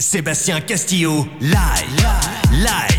Sébastien Castillo, live, live.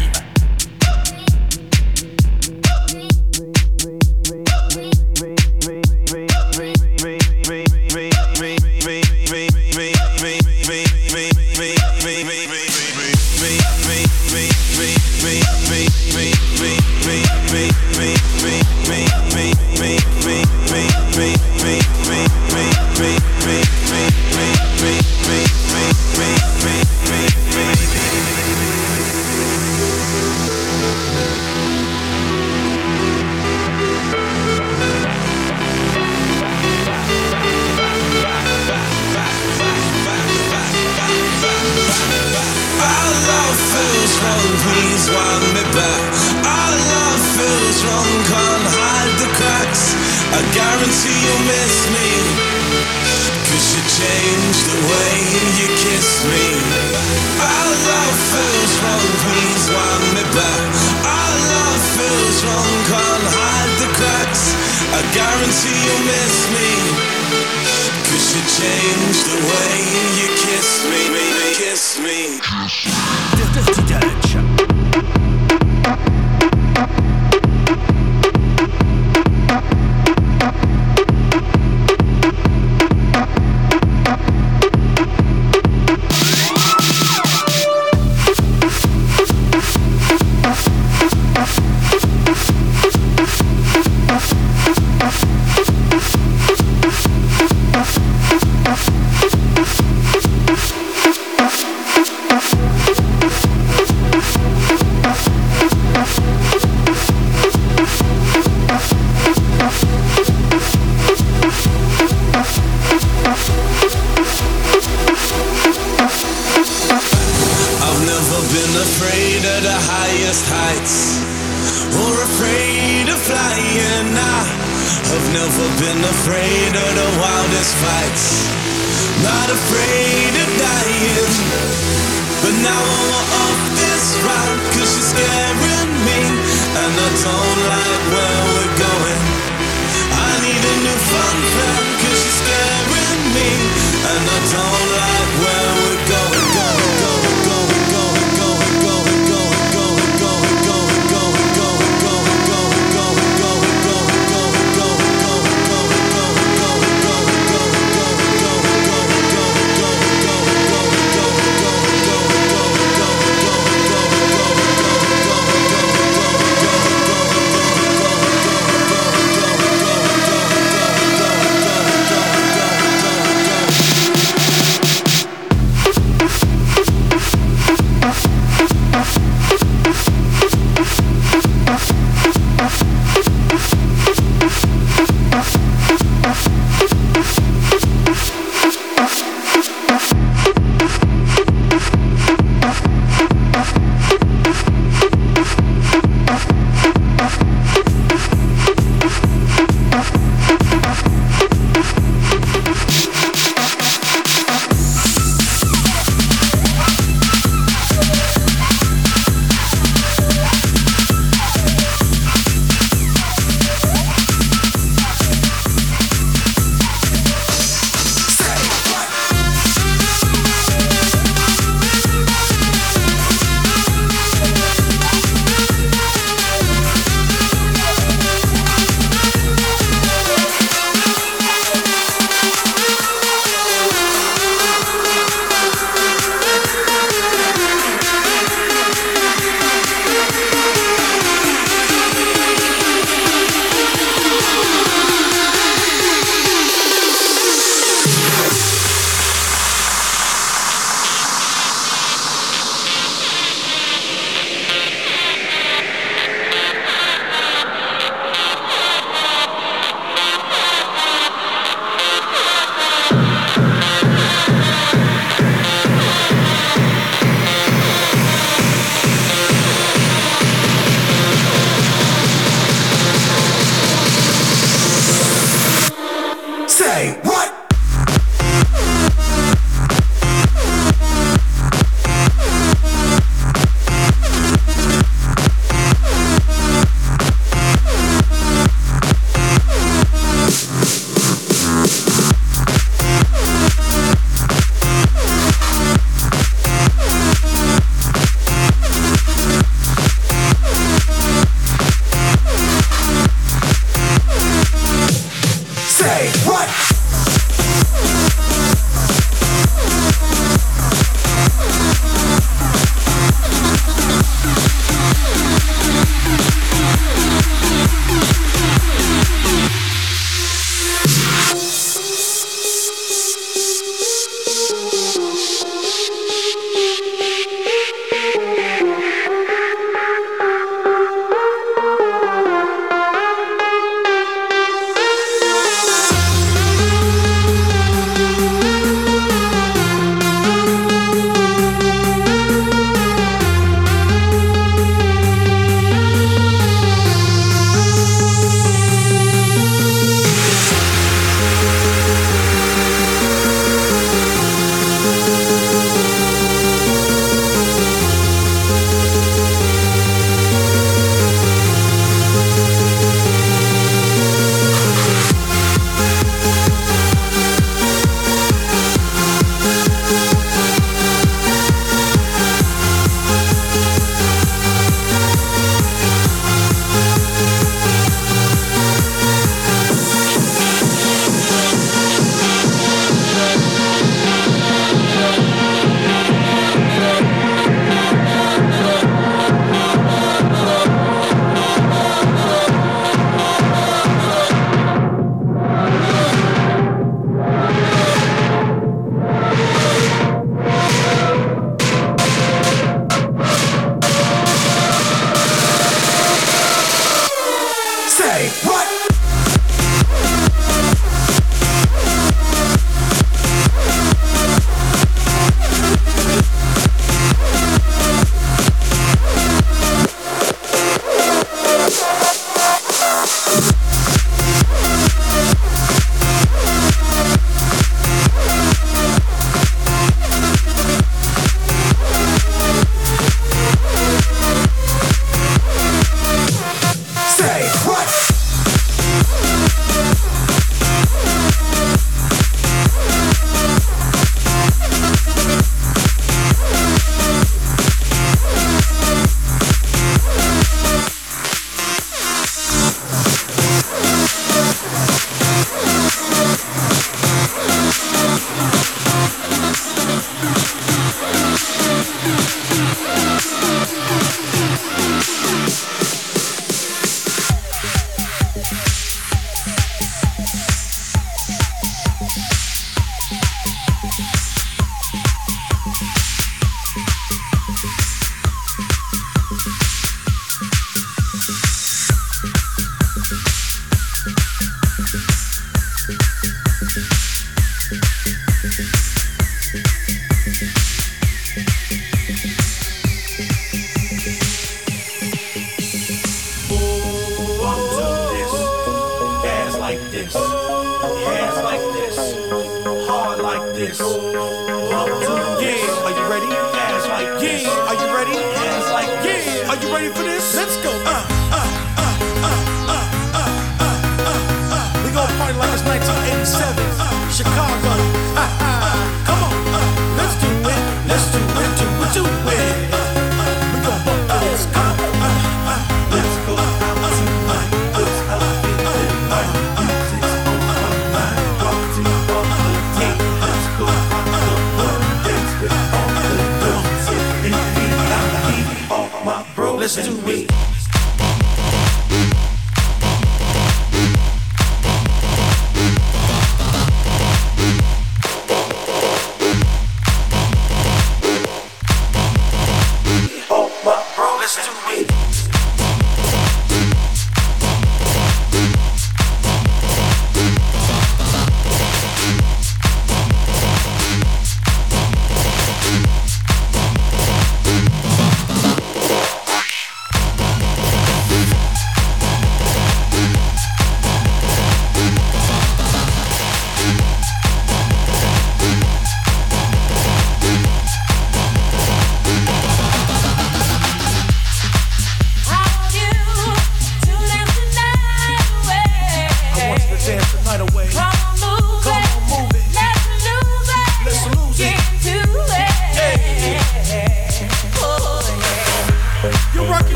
and I don't like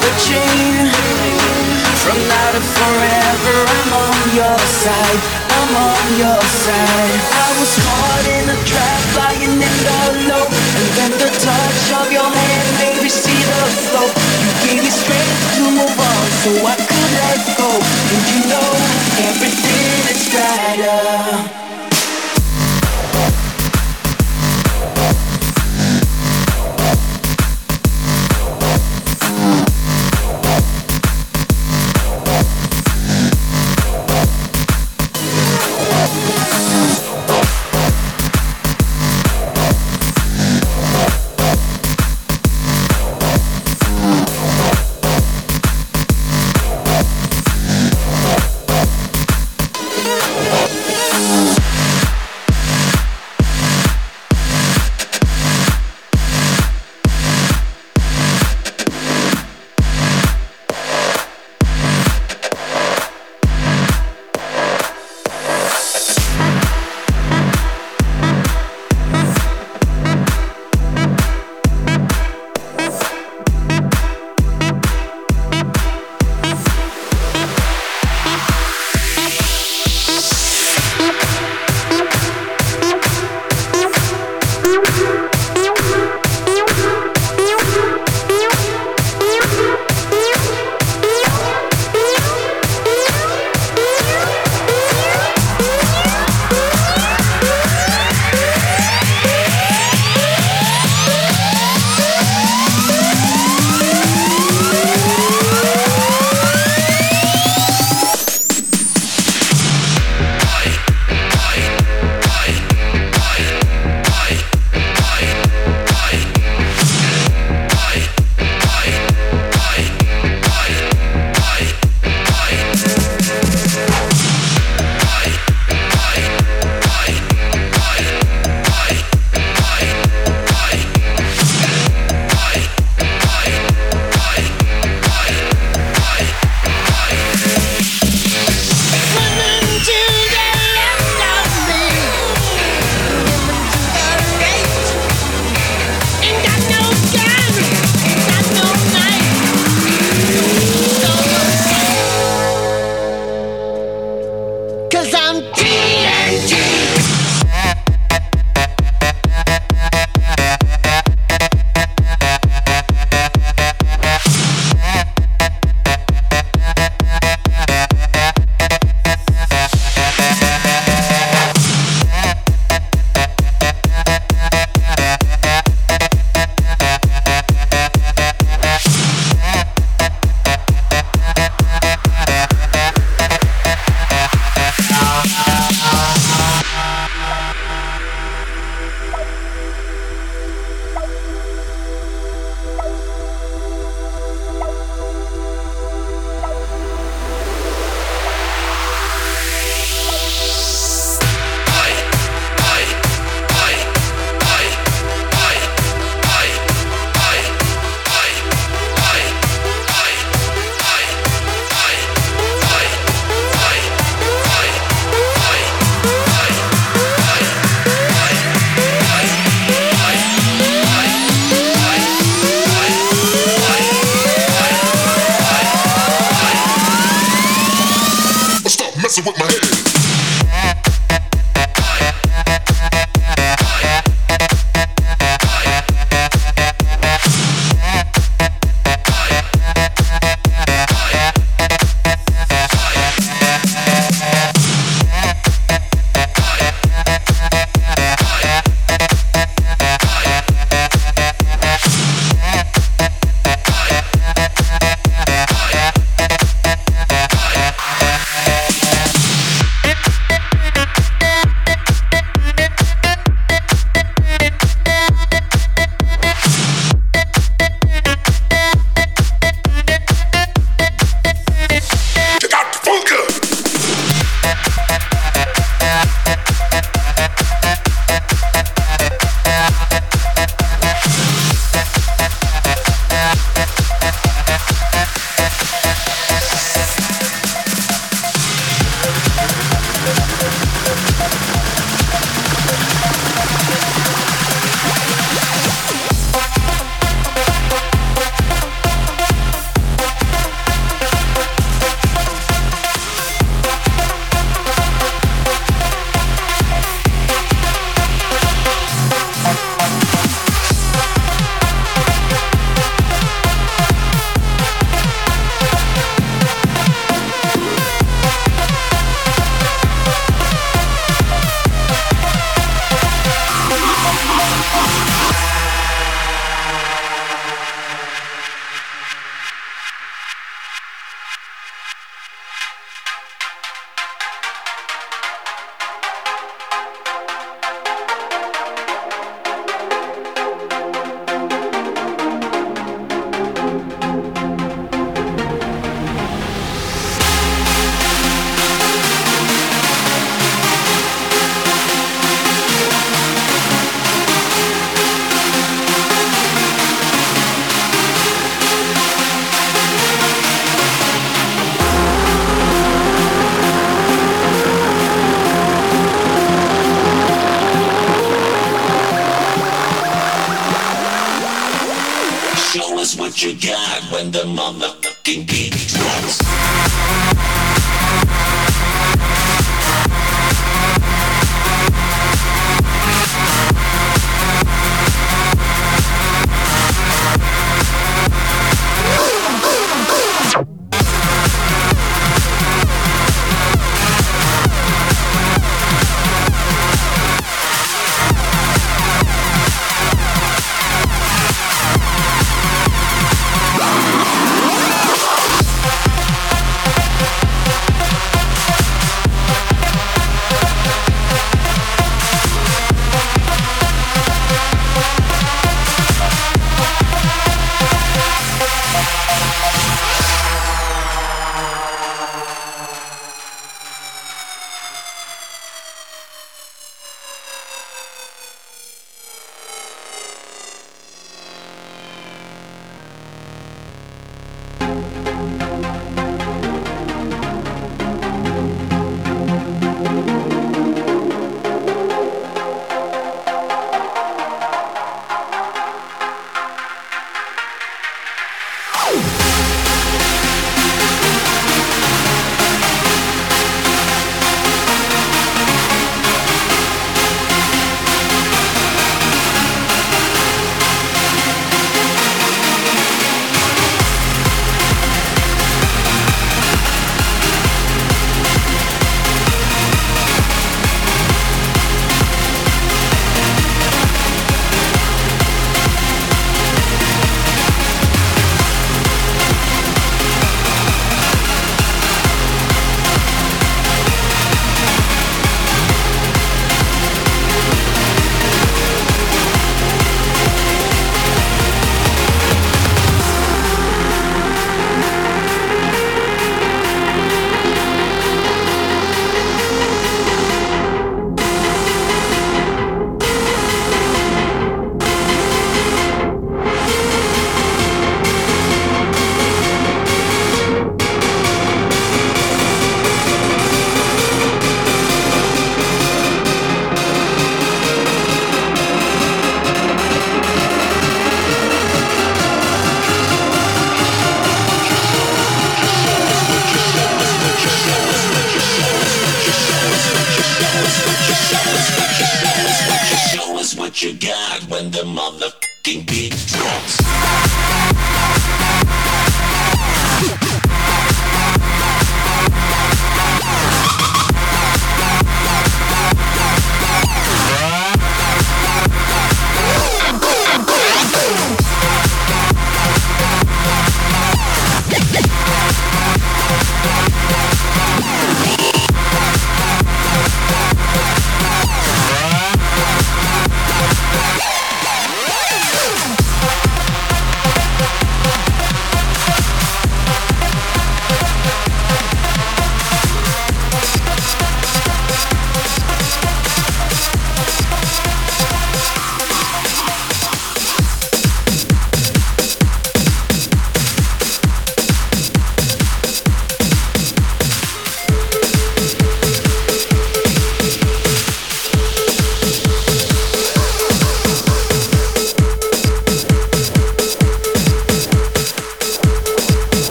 the chain. From now to forever, I'm on your side. I'm on your side. I was caught in a trap, lying in the low, and then the touch of your hand made me see the flow. You gave me strength to move on, so I could let go. And you know everything is brighter.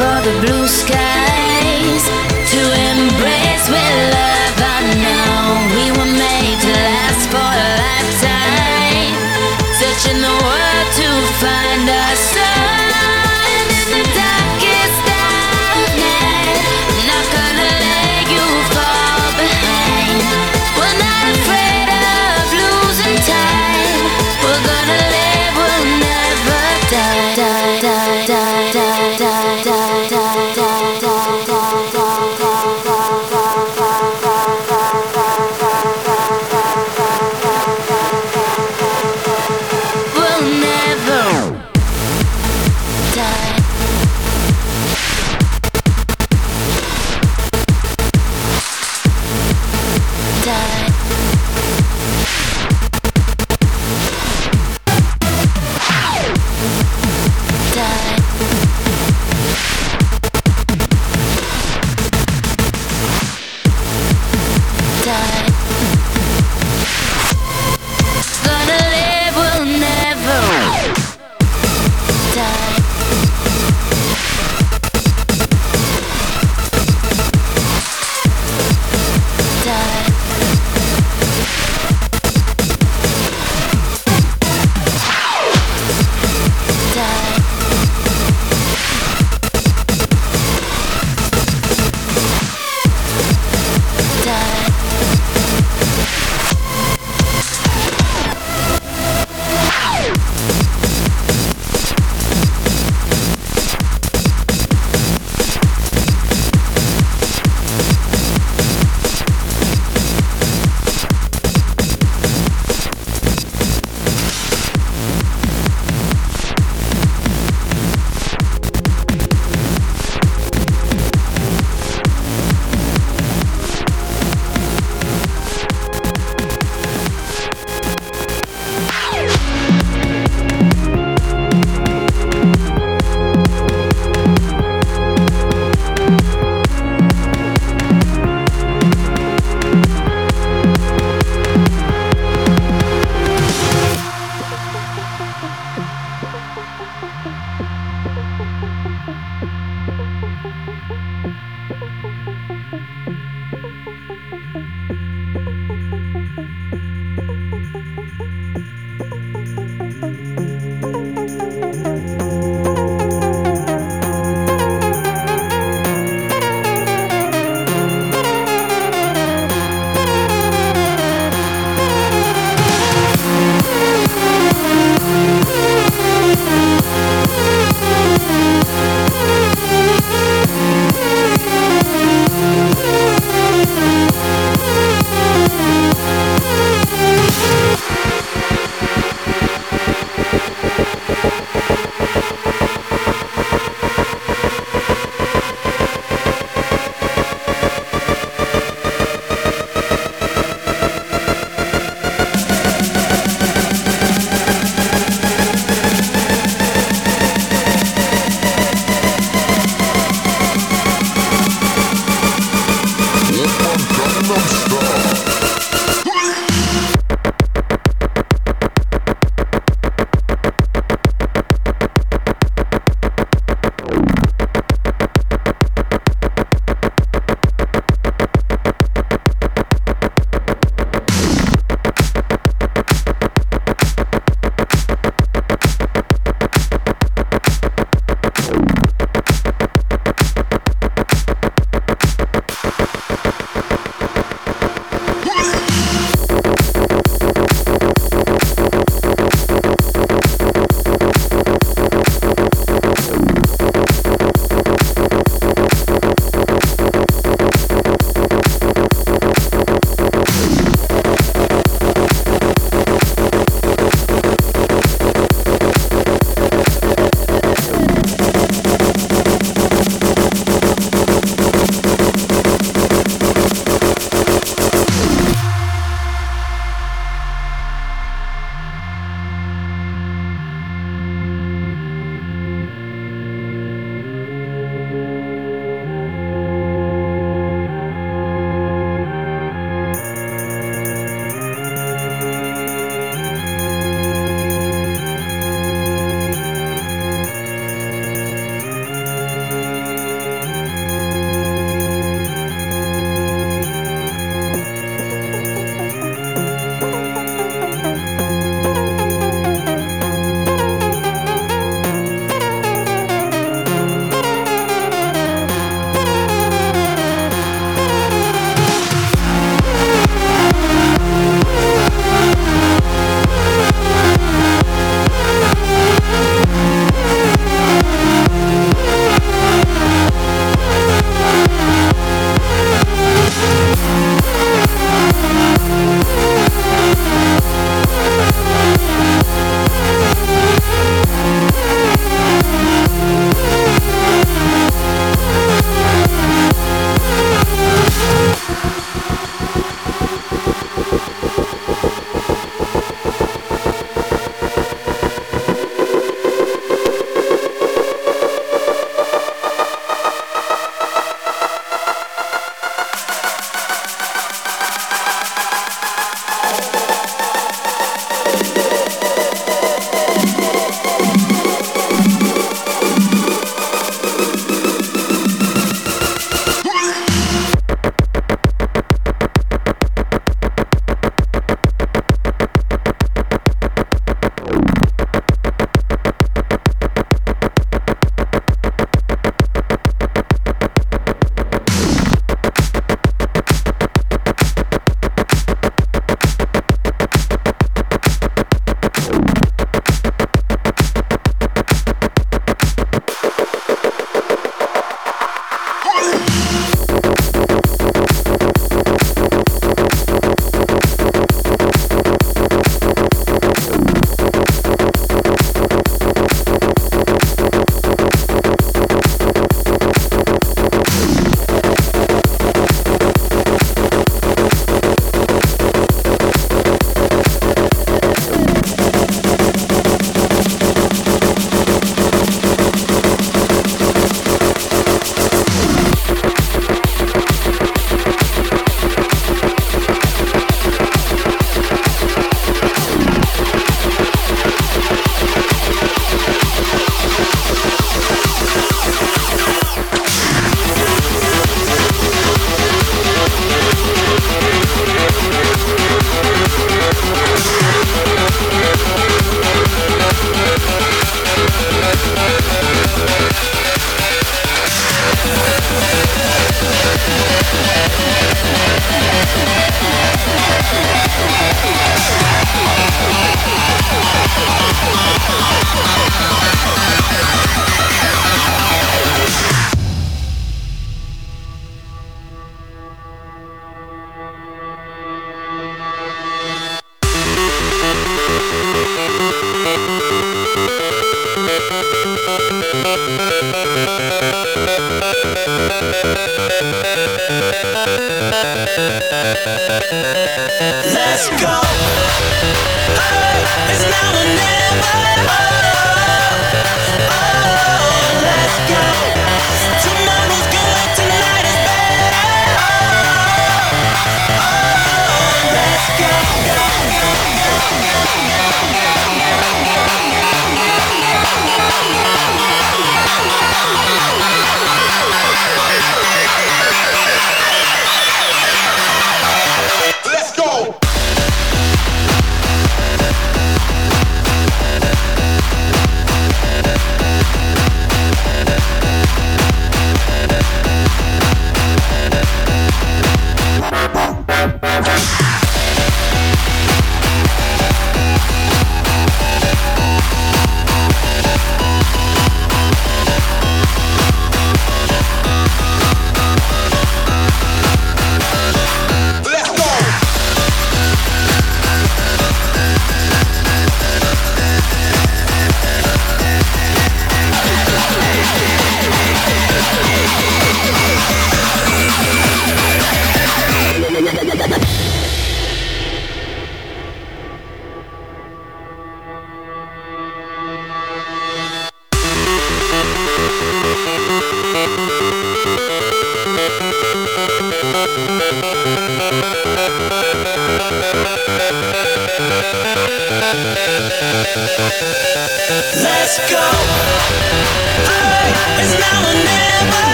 hard to do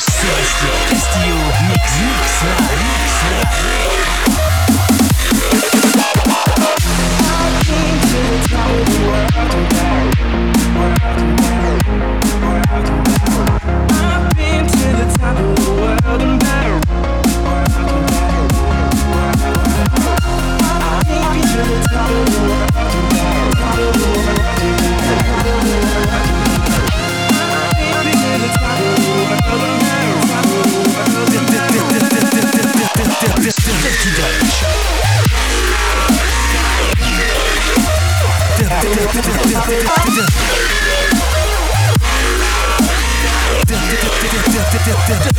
Celestial Mix. Mix Mix Mix. Yeah. To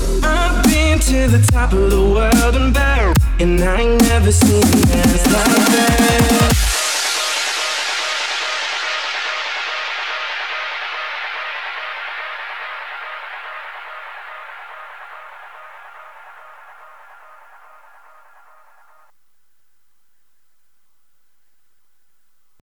To the top of the world and back, and I ain't never seen a dance like that.